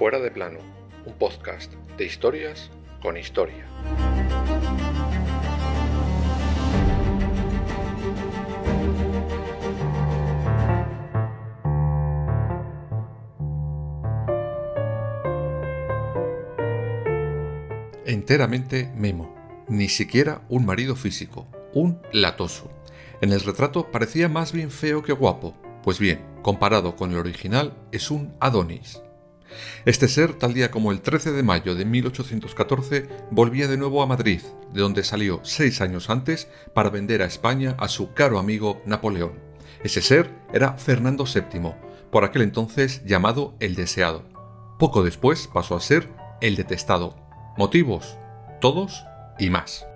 Fuera de plano, un podcast de historias con historia. Enteramente Memo, ni siquiera un marido físico, un latoso. En el retrato parecía más bien feo que guapo, pues bien, comparado con el original, es un Adonis. Este ser, tal día como el 13 de mayo de 1814, volvía de nuevo a Madrid, de donde salió seis años antes para vender a España a su caro amigo Napoleón. Ese ser era Fernando VII, por aquel entonces llamado el deseado. Poco después pasó a ser el detestado. Motivos, todos y más.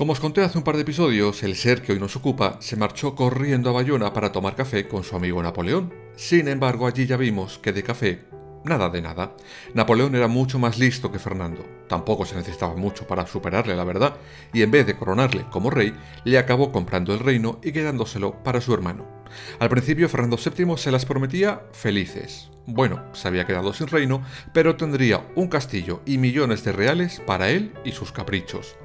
Como os conté hace un par de episodios, el ser que hoy nos ocupa se marchó corriendo a Bayona para tomar café con su amigo Napoleón. Sin embargo, allí ya vimos que de café, nada de nada. Napoleón era mucho más listo que Fernando. Tampoco se necesitaba mucho para superarle, la verdad, y en vez de coronarle como rey, le acabó comprando el reino y quedándoselo para su hermano. Al principio Fernando VII se las prometía felices. Bueno, se había quedado sin reino, pero tendría un castillo y millones de reales para él y sus caprichos.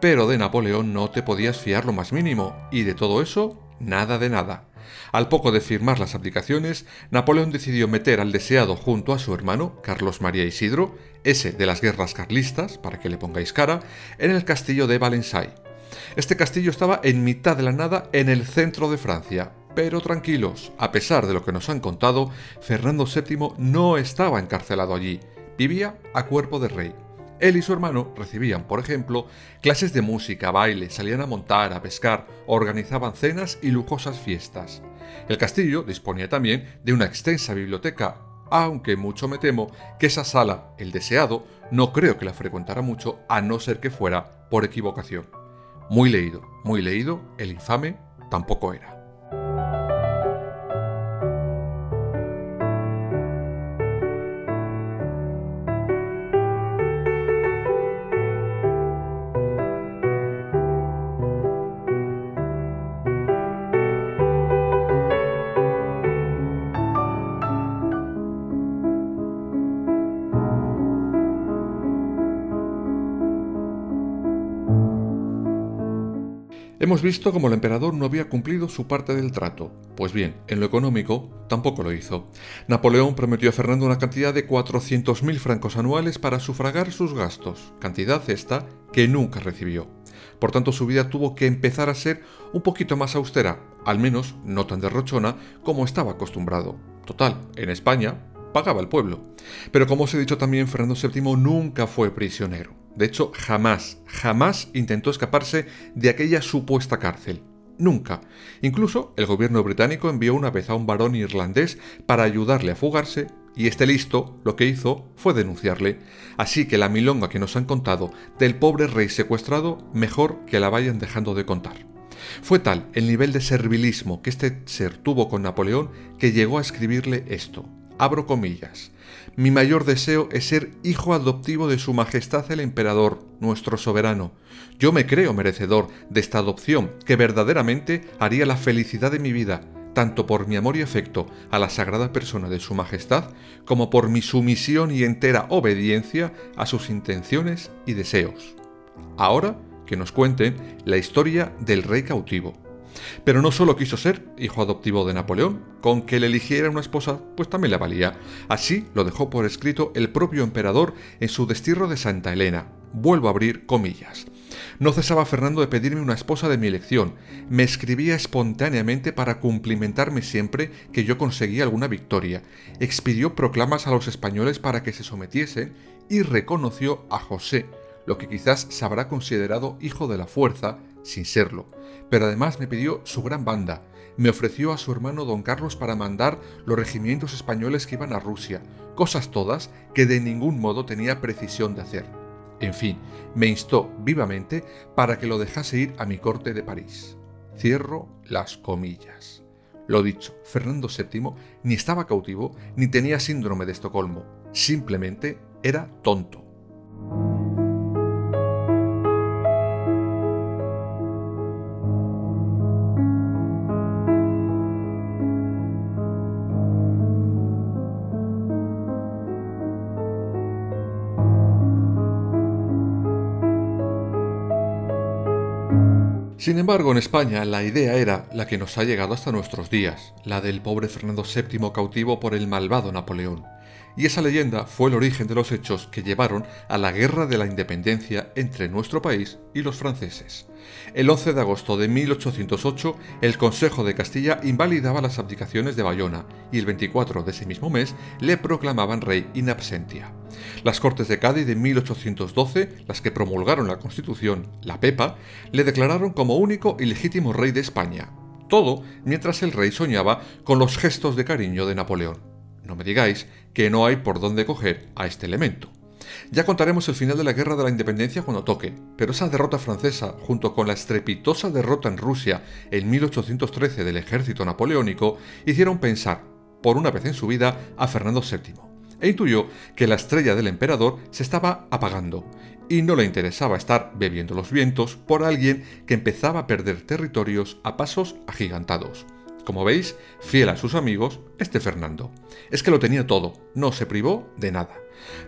Pero de Napoleón no te podías fiar lo más mínimo, y de todo eso, nada de nada. Al poco de firmar las aplicaciones, Napoleón decidió meter al deseado junto a su hermano, Carlos María Isidro, ese de las guerras carlistas, para que le pongáis cara, en el castillo de Valensay. Este castillo estaba en mitad de la nada en el centro de Francia, pero tranquilos, a pesar de lo que nos han contado, Fernando VII no estaba encarcelado allí, vivía a cuerpo de rey. Él y su hermano recibían, por ejemplo, clases de música, baile, salían a montar, a pescar, organizaban cenas y lujosas fiestas. El castillo disponía también de una extensa biblioteca, aunque mucho me temo que esa sala, el deseado, no creo que la frecuentara mucho a no ser que fuera por equivocación. Muy leído, muy leído, el infame tampoco era. Hemos visto cómo el emperador no había cumplido su parte del trato. Pues bien, en lo económico tampoco lo hizo. Napoleón prometió a Fernando una cantidad de 400.000 francos anuales para sufragar sus gastos, cantidad esta que nunca recibió. Por tanto, su vida tuvo que empezar a ser un poquito más austera, al menos no tan derrochona como estaba acostumbrado. Total, en España pagaba el pueblo. Pero como os he dicho también, Fernando VII nunca fue prisionero. De hecho, jamás, jamás intentó escaparse de aquella supuesta cárcel. Nunca. Incluso el gobierno británico envió una vez a un varón irlandés para ayudarle a fugarse y este listo lo que hizo fue denunciarle. Así que la milonga que nos han contado del pobre rey secuestrado, mejor que la vayan dejando de contar. Fue tal el nivel de servilismo que este ser tuvo con Napoleón que llegó a escribirle esto. Abro comillas. Mi mayor deseo es ser hijo adoptivo de Su Majestad el Emperador, nuestro soberano. Yo me creo merecedor de esta adopción, que verdaderamente haría la felicidad de mi vida, tanto por mi amor y afecto a la sagrada persona de Su Majestad, como por mi sumisión y entera obediencia a sus intenciones y deseos. Ahora que nos cuenten la historia del rey cautivo. Pero no solo quiso ser hijo adoptivo de Napoleón, con que le eligiera una esposa, pues también le valía. Así lo dejó por escrito el propio emperador en su destierro de Santa Elena. Vuelvo a abrir comillas. No cesaba Fernando de pedirme una esposa de mi elección. Me escribía espontáneamente para cumplimentarme siempre que yo conseguía alguna victoria. Expidió proclamas a los españoles para que se sometiesen y reconoció a José, lo que quizás se habrá considerado hijo de la fuerza, sin serlo. Pero además me pidió su gran banda. Me ofreció a su hermano don Carlos para mandar los regimientos españoles que iban a Rusia, cosas todas que de ningún modo tenía precisión de hacer. En fin, me instó vivamente para que lo dejase ir a mi corte de París. Cierro las comillas. Lo dicho, Fernando VII ni estaba cautivo ni tenía síndrome de Estocolmo, simplemente era tonto. Embargo, en España la idea era la que nos ha llegado hasta nuestros días, la del pobre Fernando VII cautivo por el malvado Napoleón y esa leyenda fue el origen de los hechos que llevaron a la Guerra de la Independencia entre nuestro país y los franceses. El 11 de agosto de 1808, el Consejo de Castilla invalidaba las abdicaciones de Bayona y el 24 de ese mismo mes le proclamaban rey in absentia. Las Cortes de Cádiz de 1812, las que promulgaron la Constitución, la PEPA, le declararon como único y legítimo rey de España. Todo mientras el rey soñaba con los gestos de cariño de Napoleón. No me digáis que no hay por dónde coger a este elemento. Ya contaremos el final de la Guerra de la Independencia cuando toque, pero esa derrota francesa, junto con la estrepitosa derrota en Rusia en 1813 del ejército napoleónico, hicieron pensar, por una vez en su vida, a Fernando VII, e intuyó que la estrella del emperador se estaba apagando, y no le interesaba estar bebiendo los vientos por alguien que empezaba a perder territorios a pasos agigantados. Como veis, fiel a sus amigos, este Fernando. Es que lo tenía todo, no se privó de nada.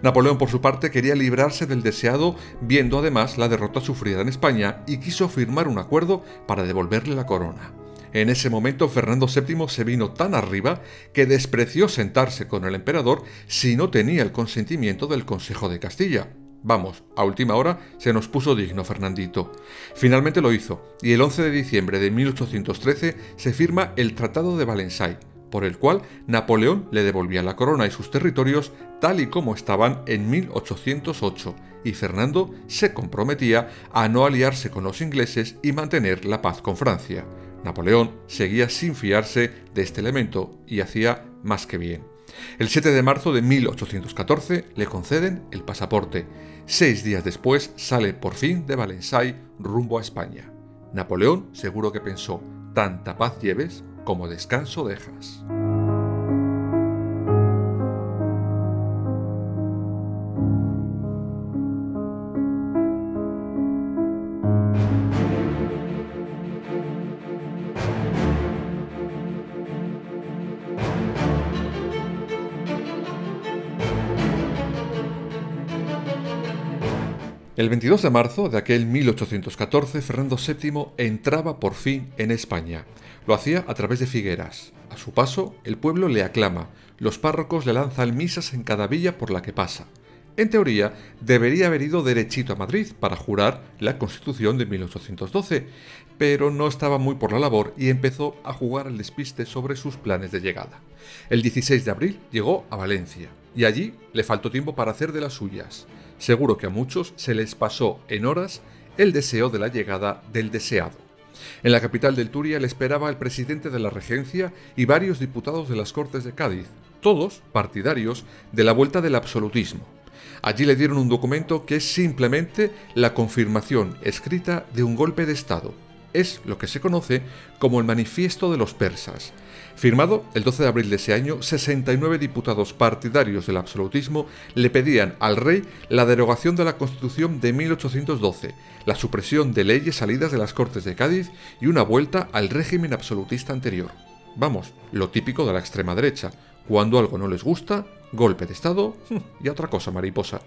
Napoleón, por su parte, quería librarse del deseado, viendo además la derrota sufrida en España, y quiso firmar un acuerdo para devolverle la corona. En ese momento Fernando VII se vino tan arriba que despreció sentarse con el emperador si no tenía el consentimiento del Consejo de Castilla, Vamos, a última hora se nos puso digno Fernandito. Finalmente lo hizo, y el 11 de diciembre de 1813 se firma el Tratado de Valensay, por el cual Napoleón le devolvía la corona y sus territorios tal y como estaban en 1808, y Fernando se comprometía a no aliarse con los ingleses y mantener la paz con Francia. Napoleón seguía sin fiarse de este elemento y hacía más que bien. El 7 de marzo de 1814 le conceden el pasaporte. Seis días después sale por fin de Valensay rumbo a España. Napoleón seguro que pensó, tanta paz lleves como descanso dejas. El 22 de marzo de aquel 1814, Fernando VII entraba por fin en España. Lo hacía a través de Figueras. A su paso, el pueblo le aclama, los párrocos le lanzan misas en cada villa por la que pasa. En teoría, debería haber ido derechito a Madrid para jurar la Constitución de 1812, pero no estaba muy por la labor y empezó a jugar al despiste sobre sus planes de llegada. El 16 de abril llegó a Valencia, y allí le faltó tiempo para hacer de las suyas. Seguro que a muchos se les pasó en horas el deseo de la llegada del deseado. En la capital del Turia le esperaba el presidente de la regencia y varios diputados de las Cortes de Cádiz, todos partidarios de la vuelta del absolutismo. Allí le dieron un documento que es simplemente la confirmación escrita de un golpe de Estado. Es lo que se conoce como el Manifiesto de los Persas, Firmado el 12 de abril de ese año, 69 diputados partidarios del absolutismo le pedían al rey la derogación de la Constitución de 1812, la supresión de leyes salidas de las Cortes de Cádiz y una vuelta al régimen absolutista anterior. Vamos, lo típico de la extrema derecha, cuando algo no les gusta, golpe de Estado y otra cosa mariposa.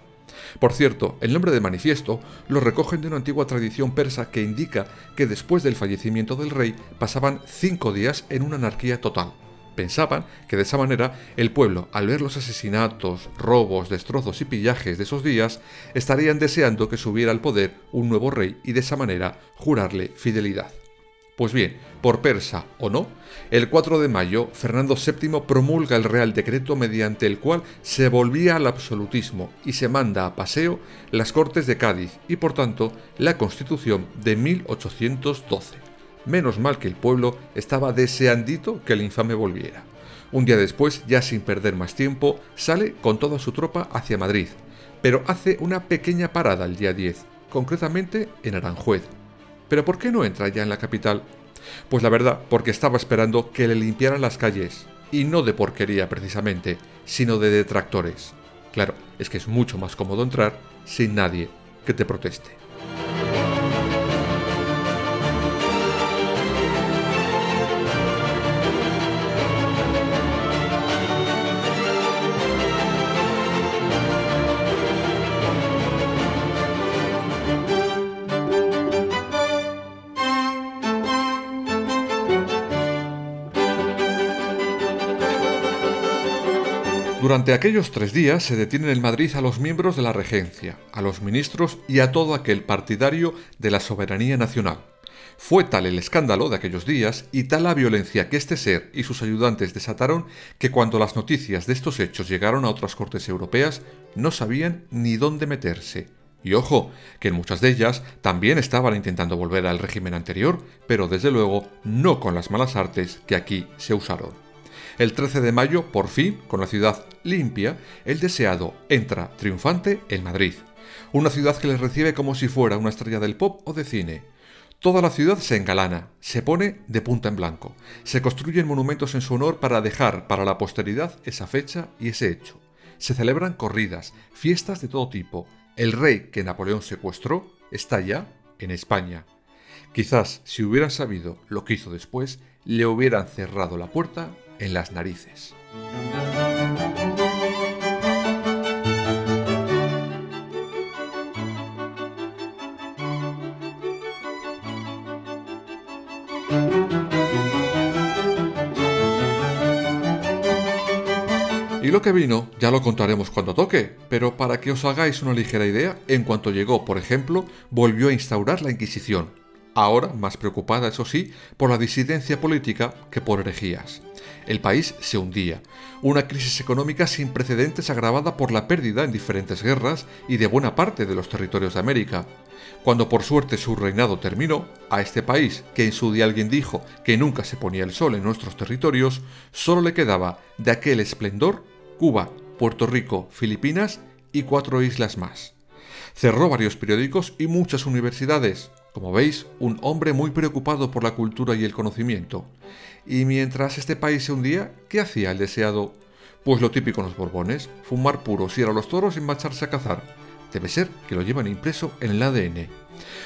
Por cierto, el nombre de manifiesto lo recogen de una antigua tradición persa que indica que después del fallecimiento del rey pasaban cinco días en una anarquía total. Pensaban que de esa manera el pueblo, al ver los asesinatos, robos, destrozos y pillajes de esos días, estarían deseando que subiera al poder un nuevo rey y de esa manera jurarle fidelidad. Pues bien, por persa o no, el 4 de mayo Fernando VII promulga el Real Decreto mediante el cual se volvía al absolutismo y se manda a paseo las Cortes de Cádiz y por tanto la Constitución de 1812. Menos mal que el pueblo estaba deseandito que el infame volviera. Un día después, ya sin perder más tiempo, sale con toda su tropa hacia Madrid, pero hace una pequeña parada el día 10, concretamente en Aranjuez, pero ¿por qué no entra ya en la capital? Pues la verdad, porque estaba esperando que le limpiaran las calles, y no de porquería precisamente, sino de detractores. Claro, es que es mucho más cómodo entrar sin nadie que te proteste. Durante aquellos tres días se detienen en Madrid a los miembros de la regencia, a los ministros y a todo aquel partidario de la soberanía nacional. Fue tal el escándalo de aquellos días y tal la violencia que este ser y sus ayudantes desataron que cuando las noticias de estos hechos llegaron a otras cortes europeas no sabían ni dónde meterse. Y ojo, que en muchas de ellas también estaban intentando volver al régimen anterior, pero desde luego no con las malas artes que aquí se usaron. El 13 de mayo, por fin, con la ciudad limpia, el deseado entra triunfante en Madrid. Una ciudad que les recibe como si fuera una estrella del pop o de cine. Toda la ciudad se engalana, se pone de punta en blanco. Se construyen monumentos en su honor para dejar para la posteridad esa fecha y ese hecho. Se celebran corridas, fiestas de todo tipo. El rey que Napoleón secuestró está ya en España. Quizás si hubieran sabido lo que hizo después, le hubieran cerrado la puerta en las narices. Y lo que vino ya lo contaremos cuando toque, pero para que os hagáis una ligera idea, en cuanto llegó, por ejemplo, volvió a instaurar la Inquisición, ahora más preocupada, eso sí, por la disidencia política que por herejías. El país se hundía, una crisis económica sin precedentes agravada por la pérdida en diferentes guerras y de buena parte de los territorios de América. Cuando por suerte su reinado terminó, a este país, que en su día alguien dijo que nunca se ponía el sol en nuestros territorios, solo le quedaba de aquel esplendor Cuba, Puerto Rico, Filipinas y cuatro islas más. Cerró varios periódicos y muchas universidades, como veis, un hombre muy preocupado por la cultura y el conocimiento. Y mientras este país se hundía, ¿qué hacía el deseado? Pues lo típico en los Borbones, fumar puros, ir a los toros y marcharse a cazar. Debe ser que lo llevan impreso en el ADN.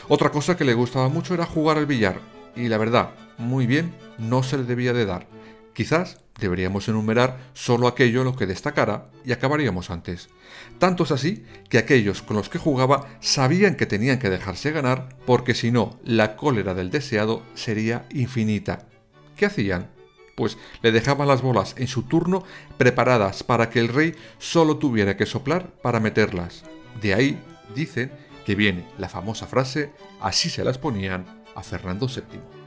Otra cosa que le gustaba mucho era jugar al billar, y la verdad, muy bien, no se le debía de dar. Quizás deberíamos enumerar solo aquello en lo que destacara y acabaríamos antes. Tanto es así que aquellos con los que jugaba sabían que tenían que dejarse ganar porque si no, la cólera del deseado sería infinita. ¿Qué hacían? Pues le dejaban las bolas en su turno preparadas para que el rey solo tuviera que soplar para meterlas. De ahí dicen que viene la famosa frase, así se las ponían a Fernando VII.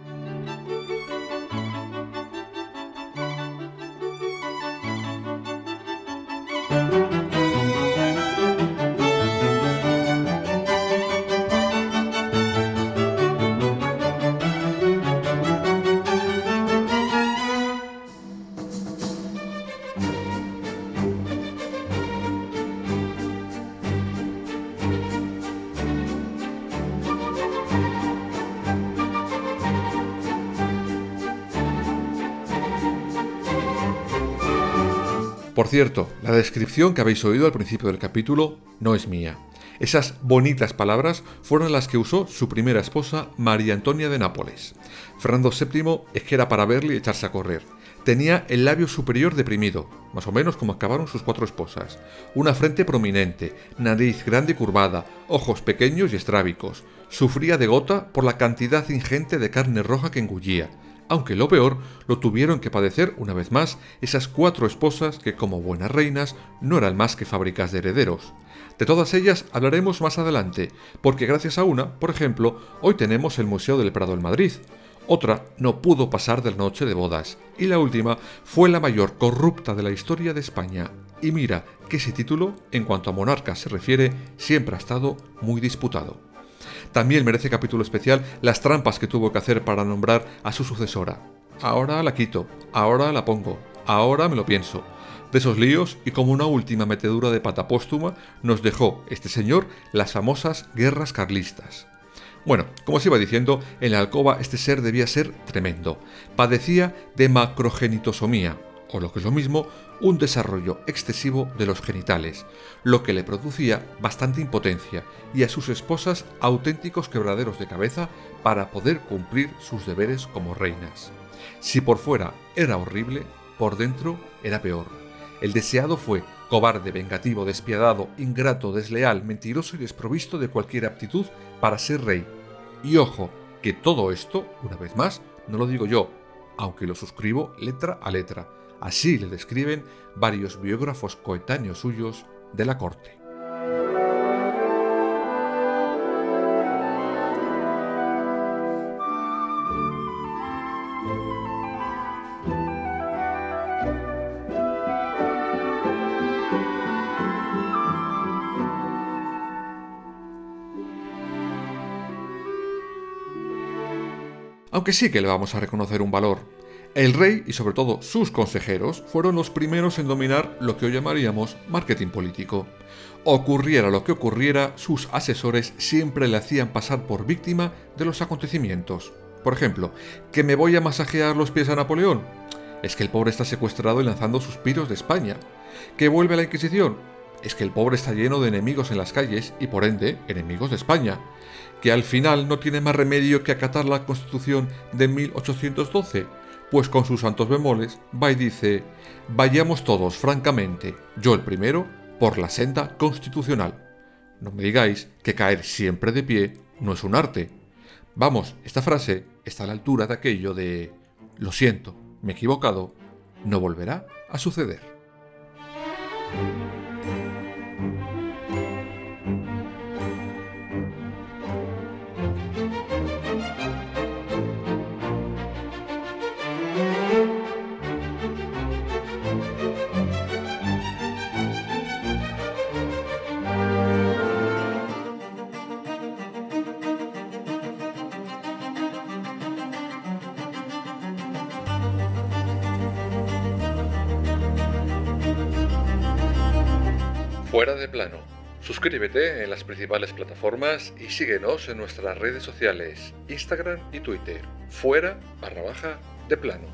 Por cierto, la descripción que habéis oído al principio del capítulo no es mía. Esas bonitas palabras fueron las que usó su primera esposa, María Antonia de Nápoles. Fernando VII es que era para verle y echarse a correr. Tenía el labio superior deprimido, más o menos como acabaron sus cuatro esposas. Una frente prominente, nariz grande y curvada, ojos pequeños y estrábicos. Sufría de gota por la cantidad ingente de carne roja que engullía aunque lo peor lo tuvieron que padecer una vez más esas cuatro esposas que como buenas reinas no eran más que fábricas de herederos. De todas ellas hablaremos más adelante, porque gracias a una, por ejemplo, hoy tenemos el Museo del Prado en Madrid. Otra no pudo pasar de la noche de bodas, y la última fue la mayor corrupta de la historia de España. Y mira que ese título, en cuanto a monarcas se refiere, siempre ha estado muy disputado. También merece capítulo especial las trampas que tuvo que hacer para nombrar a su sucesora. Ahora la quito, ahora la pongo, ahora me lo pienso. De esos líos y como una última metedura de pata póstuma nos dejó este señor las famosas guerras carlistas. Bueno, como os iba diciendo, en la alcoba este ser debía ser tremendo. Padecía de macrogenitosomía, o lo que es lo mismo, un desarrollo excesivo de los genitales, lo que le producía bastante impotencia y a sus esposas auténticos quebraderos de cabeza para poder cumplir sus deberes como reinas. Si por fuera era horrible, por dentro era peor. El deseado fue cobarde, vengativo, despiadado, ingrato, desleal, mentiroso y desprovisto de cualquier aptitud para ser rey. Y ojo, que todo esto, una vez más, no lo digo yo, aunque lo suscribo letra a letra Así le describen varios biógrafos coetáneos suyos de la corte. Aunque sí que le vamos a reconocer un valor. El rey y sobre todo sus consejeros fueron los primeros en dominar lo que hoy llamaríamos marketing político. Ocurriera lo que ocurriera, sus asesores siempre le hacían pasar por víctima de los acontecimientos. Por ejemplo, que me voy a masajear los pies a Napoleón. Es que el pobre está secuestrado y lanzando suspiros de España. Que vuelve a la Inquisición es que el pobre está lleno de enemigos en las calles y por ende enemigos de España, que al final no tiene más remedio que acatar la Constitución de 1812, pues con sus santos bemoles va y dice, vayamos todos, francamente, yo el primero, por la senda constitucional. No me digáis que caer siempre de pie no es un arte. Vamos, esta frase está a la altura de aquello de, lo siento, me he equivocado, no volverá a suceder. Fuera de plano. Suscríbete en las principales plataformas y síguenos en nuestras redes sociales, Instagram y Twitter. Fuera barra baja de plano.